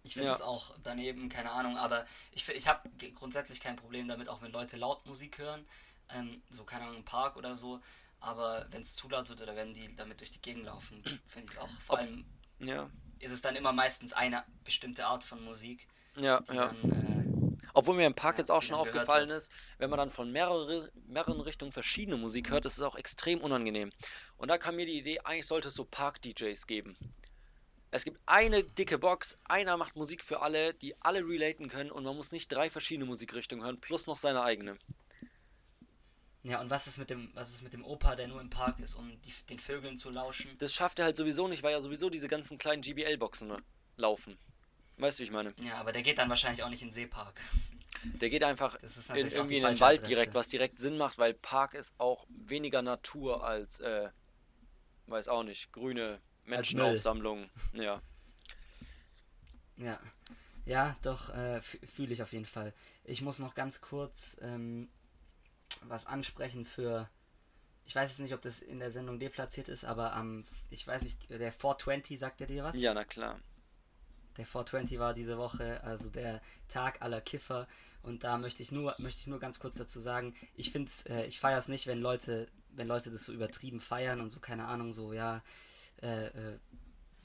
Ich finde es ja. auch daneben, keine Ahnung, aber ich, ich habe grundsätzlich kein Problem damit, auch wenn Leute laut Musik hören, ähm, so keine Ahnung, im Park oder so. aber wenn es zu laut wird oder wenn die damit durch die Gegend laufen, finde ich es auch. Vor Ob- allem Ja. ist es dann immer meistens eine bestimmte Art von Musik, Ja, die ja. dann, Obwohl mir im Park Ja, jetzt auch schon aufgefallen ist, wenn man dann von mehrere, mehreren Richtungen verschiedene Musik hört, ist es auch extrem unangenehm. Und da kam mir die Idee, eigentlich sollte es so Park-DJs geben. Es gibt eine dicke Box, einer macht Musik für alle, die alle relaten können und man muss nicht drei verschiedene Musikrichtungen hören, plus noch seine eigene. ja, und was ist mit dem, was ist mit dem Opa, der nur im Park ist, um die, den Vögeln zu lauschen? Das schafft er halt sowieso nicht, weil ja sowieso diese ganzen kleinen GBL-Boxen laufen. Weißt du, wie ich meine? Ja, aber der geht dann wahrscheinlich auch nicht in den Seepark. Der geht einfach in, irgendwie in den Wald Adresse. direkt, was direkt Sinn macht, weil Park ist auch weniger Natur als, äh, weiß auch nicht, grüne Menschenaufsammlungen. Ja. Ja, ja, doch, äh, fühle ich auf jeden Fall. Ich muss noch ganz kurz ähm, was ansprechen für. Ich weiß jetzt nicht, ob das in der Sendung deplatziert ist, aber am, ich weiß nicht, der 420, sagt er dir was? ja, na klar. Der 420 war diese Woche, also der Tag aller Kiffer. Und da möchte ich nur, möchte ich nur ganz kurz dazu sagen, ich finde äh, ich feiere es nicht, wenn Leute, wenn Leute das so übertrieben feiern und so, keine Ahnung, so, ja, äh, äh,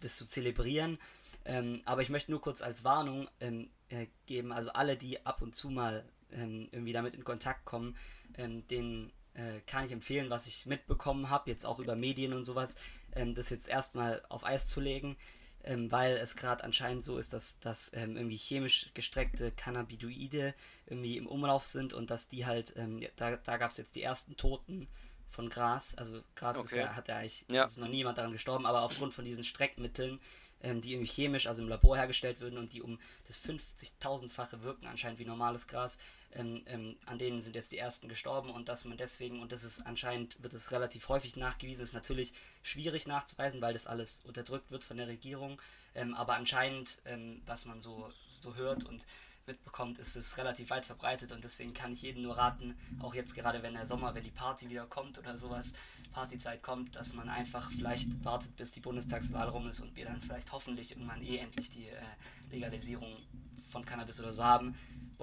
das zu zelebrieren. Ähm, aber ich möchte nur kurz als Warnung ähm, äh, geben, also alle, die ab und zu mal ähm, irgendwie damit in Kontakt kommen, ähm, denen äh, kann ich empfehlen, was ich mitbekommen habe, jetzt auch über Medien und sowas, ähm, das jetzt erstmal auf Eis zu legen, ähm, weil es gerade anscheinend so ist, dass, dass ähm, irgendwie chemisch gestreckte Cannabinoide irgendwie im Umlauf sind und dass die halt, ähm, da, da gab es jetzt die ersten Toten von Gras, also Gras ist Okay. ja, hat ja eigentlich, Ja. ist noch niemand daran gestorben, aber aufgrund von diesen Streckmitteln, ähm, die irgendwie chemisch, also im Labor hergestellt würden und die um das 50.000-fache wirken, anscheinend wie normales Gras, ähm, ähm, an denen sind jetzt die ersten gestorben und dass man deswegen, und das ist anscheinend, wird es relativ häufig nachgewiesen, ist natürlich schwierig nachzuweisen, weil das alles unterdrückt wird von der Regierung, ähm, aber anscheinend, ähm, was man so, so hört und mitbekommt, ist es relativ weit verbreitet und deswegen kann ich jedem nur raten, auch jetzt gerade wenn der Sommer, wenn die Party wieder kommt oder sowas, Partyzeit kommt, dass man einfach vielleicht wartet, bis die Bundestagswahl rum ist und wir dann vielleicht hoffentlich irgendwann eh endlich die äh, Legalisierung von Cannabis oder so haben.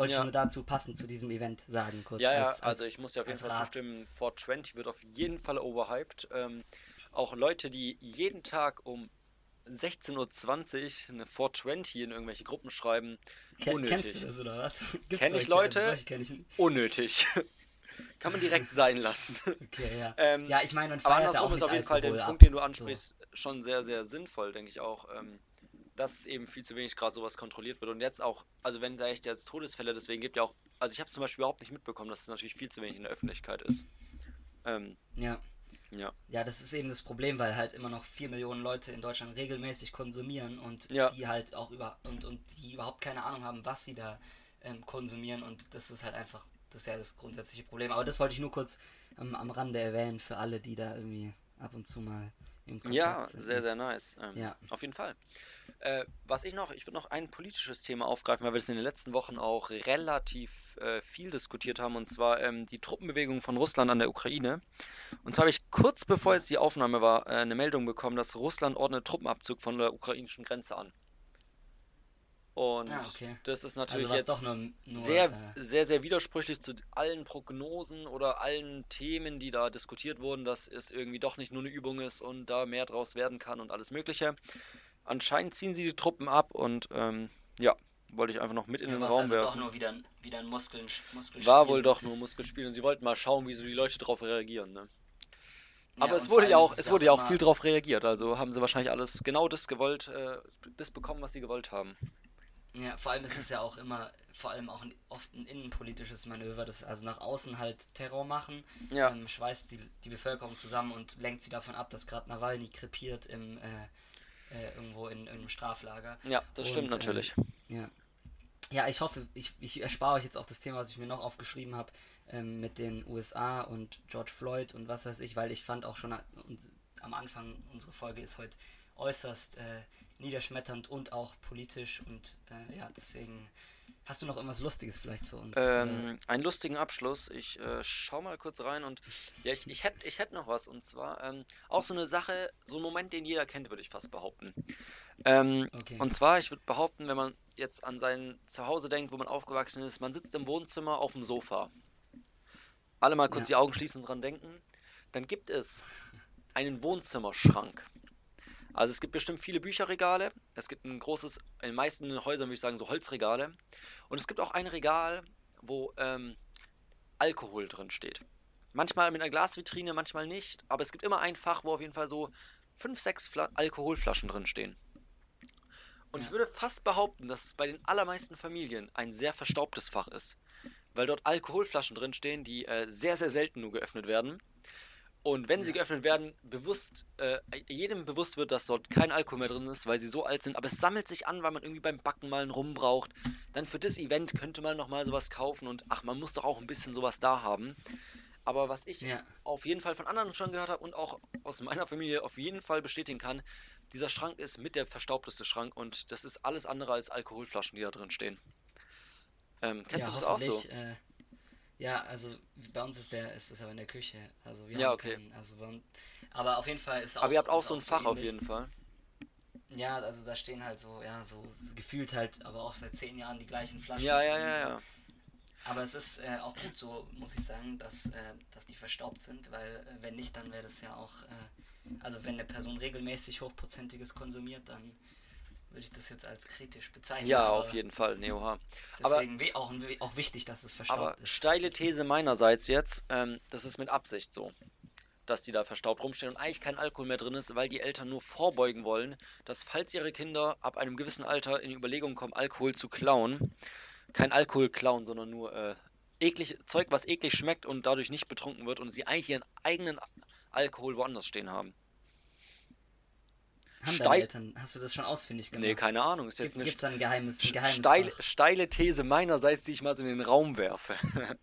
Wollte Ja. ich nur dazu passend zu diesem Event sagen, kurz. Ja, ja, als- also als- ich muss dir auf jeden als Fall Rat. zustimmen, 420 wird auf jeden Fall overhyped. Ähm, auch Leute, die jeden Tag um 16.20 Uhr eine 420 in irgendwelche Gruppen schreiben, Ken, unnötig. kennst du das oder was? Kenn ich? Leute? Kenn ich. Unnötig. Kann man direkt sein lassen. Okay, ja. Ähm, ja, ich meine, man Aber andersrum auch ist auf jeden Fall der Punkt, den du ansprichst, schon sehr, sehr sinnvoll, denke ich auch. Ähm, dass eben viel zu wenig gerade sowas kontrolliert wird. Und jetzt auch, also wenn da echt jetzt Todesfälle deswegen gibt, ja auch, also ich habe zum Beispiel überhaupt nicht mitbekommen, dass es natürlich viel zu wenig in der Öffentlichkeit ist. Ähm. Ja. ja. Ja, das ist eben das Problem, weil halt immer noch 4 Millionen Leute in Deutschland regelmäßig konsumieren und Ja. die halt auch über und, und die überhaupt keine Ahnung haben, was sie da ähm, konsumieren und das ist halt einfach, das ist ja das grundsätzliche Problem. Aber das wollte ich nur kurz am, am Rande erwähnen für alle, die da irgendwie ab und zu mal im Kontakt Ja, sind. sehr, sehr nice. Ähm, Ja. Auf jeden Fall. Äh, was ich noch, ich würde noch ein politisches Thema aufgreifen, weil wir das in den letzten Wochen auch relativ äh, viel diskutiert haben, und zwar ähm, die Truppenbewegung von Russland an der Ukraine. Und zwar habe ich kurz bevor jetzt die Aufnahme war, äh, eine Meldung bekommen, dass Russland ordnet Truppenabzug von der ukrainischen Grenze an. Und Ah, okay. das ist natürlich Also jetzt doch nur, nur sehr, äh, sehr, sehr widersprüchlich zu allen Prognosen oder allen Themen, die da diskutiert wurden, dass es irgendwie doch nicht nur eine Übung ist und da mehr draus werden kann und alles Mögliche. Anscheinend ziehen sie die Truppen ab und ähm, ja, wollte ich einfach noch mit in ja, den Raum also doch werfen. nur wieder, wieder ein Muskeln, Muskelspiel. War wohl doch nur Muskelspiel und sie wollten mal schauen, wie so die Leute darauf reagieren. Ne? Ja, Aber es wurde ja auch, es wurde ja auch immer- viel drauf reagiert. Also haben sie wahrscheinlich alles genau das gewollt, äh, das bekommen, was sie gewollt haben. Ja, vor allem ist es ja auch immer, vor allem auch ein, oft ein innenpolitisches Manöver, das also nach außen halt Terror machen, Ja. ähm, schweißt die, die Bevölkerung zusammen und lenkt sie davon ab, dass gerade Nawalny krepiert im, äh, äh, irgendwo in, in einem Straflager. Ja, das Und, stimmt ähm, natürlich. Ja. Ja, ich hoffe, ich, ich erspare euch jetzt auch das Thema, was ich mir noch aufgeschrieben habe, ähm, mit den USA und George Floyd und was weiß ich, weil ich fand auch schon uns- am Anfang, unsere Folge ist heute äußerst äh, niederschmetternd und auch politisch und äh, ja, deswegen hast du noch irgendwas Lustiges vielleicht für uns? Ähm, einen lustigen Abschluss. Ich äh, schau mal kurz rein und ja, ich, ich hätte ich hätt noch was und zwar ähm, auch so eine Sache, so ein Moment, den jeder kennt, würde ich fast behaupten. Ähm, Okay. Und zwar, ich würde behaupten, wenn man jetzt an sein Zuhause denkt, wo man aufgewachsen ist, man sitzt im Wohnzimmer auf dem Sofa. Alle mal kurz Ja. die Augen schließen und dran denken. dann gibt es einen Wohnzimmerschrank. Also es gibt bestimmt viele Bücherregale. Es gibt ein großes, in den meisten Häusern würde ich sagen, so Holzregale. Und es gibt auch ein Regal, wo ähm, Alkohol drin steht. Manchmal mit einer Glasvitrine, manchmal nicht. Aber es gibt immer ein Fach, wo auf jeden Fall so fünf, sechs Fla Alkoholflaschen drin stehen. Und ich würde fast behaupten, dass es bei den allermeisten Familien ein sehr verstaubtes Fach ist. Weil dort Alkoholflaschen drin stehen, die äh, sehr, sehr selten nur geöffnet werden. Und wenn sie Ja. geöffnet werden, bewusst, äh, jedem bewusst wird, dass dort kein Alkohol mehr drin ist, weil sie so alt sind. Aber es sammelt sich an, weil man irgendwie beim Backen mal einen Rum braucht. Dann für das Event könnte man nochmal sowas kaufen und ach, man muss doch auch ein bisschen sowas da haben. Aber was ich Ja. auf jeden Fall von anderen schon gehört habe und auch aus meiner Familie auf jeden Fall bestätigen kann, dieser Schrank ist mit der verstaubteste Schrank und das ist alles andere als Alkoholflaschen, die da drin stehen. Ähm, kennst du das auch so? Äh, ja, also bei uns ist der ist das aber in der Küche. Also wir Ja, haben okay. keinen, also bei uns, aber auf jeden Fall ist auch Aber ihr habt auch so ein Fach auf jeden Fall. Ja, also da stehen halt so, ja, so, so gefühlt halt, aber auch seit zehn Jahren die gleichen Flaschen. Ja, ja, ja, so. ja. Aber es ist äh, auch gut so, muss ich sagen, dass, äh, dass die verstaubt sind, weil äh, wenn nicht, dann wäre das ja auch, äh, also wenn eine Person regelmäßig hochprozentiges konsumiert, dann würde ich das jetzt als kritisch bezeichnen. Ja, aber auf jeden Fall, Neoha. Aber, Deswegen we- auch, auch wichtig, dass es verstaubt aber ist. steile These meinerseits jetzt, ähm, das ist mit Absicht so, dass die da verstaubt rumstehen und eigentlich kein Alkohol mehr drin ist, weil die Eltern nur vorbeugen wollen, dass falls ihre Kinder ab einem gewissen Alter in die Überlegung kommen, Alkohol zu klauen, kein Alkohol klauen, sondern nur äh, eklig, Zeug, was eklig schmeckt und dadurch nicht betrunken wird und sie eigentlich ihren eigenen Alkohol woanders stehen haben. Haben steil- deine Eltern, hast du das schon ausfindig gemacht? Nee, keine Ahnung, ist jetzt Gibt eine es ein geheimes, ein geheimes steile, steile These meinerseits, die ich mal so in den Raum werfe.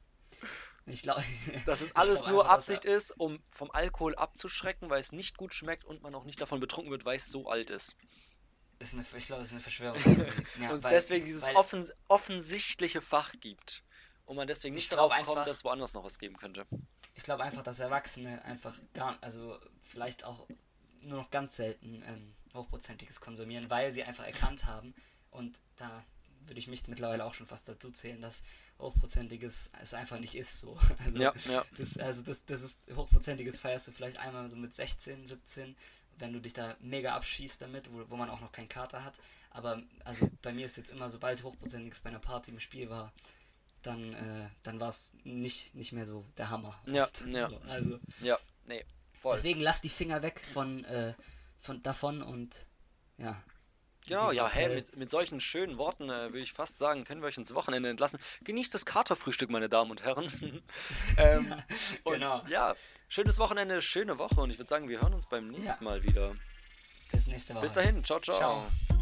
Ich glaube, Dass es alles nur Absicht ist, um vom Alkohol abzuschrecken, weil es nicht gut schmeckt und man auch nicht davon betrunken wird, weil es so alt ist. Das ist eine, ich glaube, das ist eine Verschwörungstheorie. Ja, und es weil- deswegen dieses weil- offens offensichtliche Fach gibt. Und man deswegen nicht Ich darauf glaub kommt, einfach- dass es woanders noch was geben könnte. Ich glaube einfach, dass Erwachsene einfach gar, also vielleicht auch nur noch ganz selten ähm, hochprozentiges konsumieren, weil sie einfach erkannt haben und da würde ich mich mittlerweile auch schon fast dazu zählen, dass hochprozentiges es einfach nicht ist so. Also, Ja, ja. Das, also das, das ist hochprozentiges feierst du vielleicht einmal so mit 16, 17, wenn du dich da mega abschießt damit, wo, wo man auch noch keinen Kater hat. Aber also bei mir ist jetzt immer, sobald hochprozentiges bei einer Party im Spiel war, dann, äh, dann war es nicht, nicht mehr so der Hammer. Ja, oft. ja. So, also Ja, nee, voll. deswegen lass die Finger weg von, äh, von davon und ja. Genau, ja, Appell- mit, mit solchen schönen Worten äh, würde ich fast sagen, können wir euch ins Wochenende entlassen. Genießt das Katerfrühstück, meine Damen und Herren. ähm, und Genau. Ja, schönes Wochenende, schöne Woche und ich würde sagen, wir hören uns beim nächsten Ja. Mal wieder. Bis nächste Woche. Bis dahin, ciao, ciao. Ciao.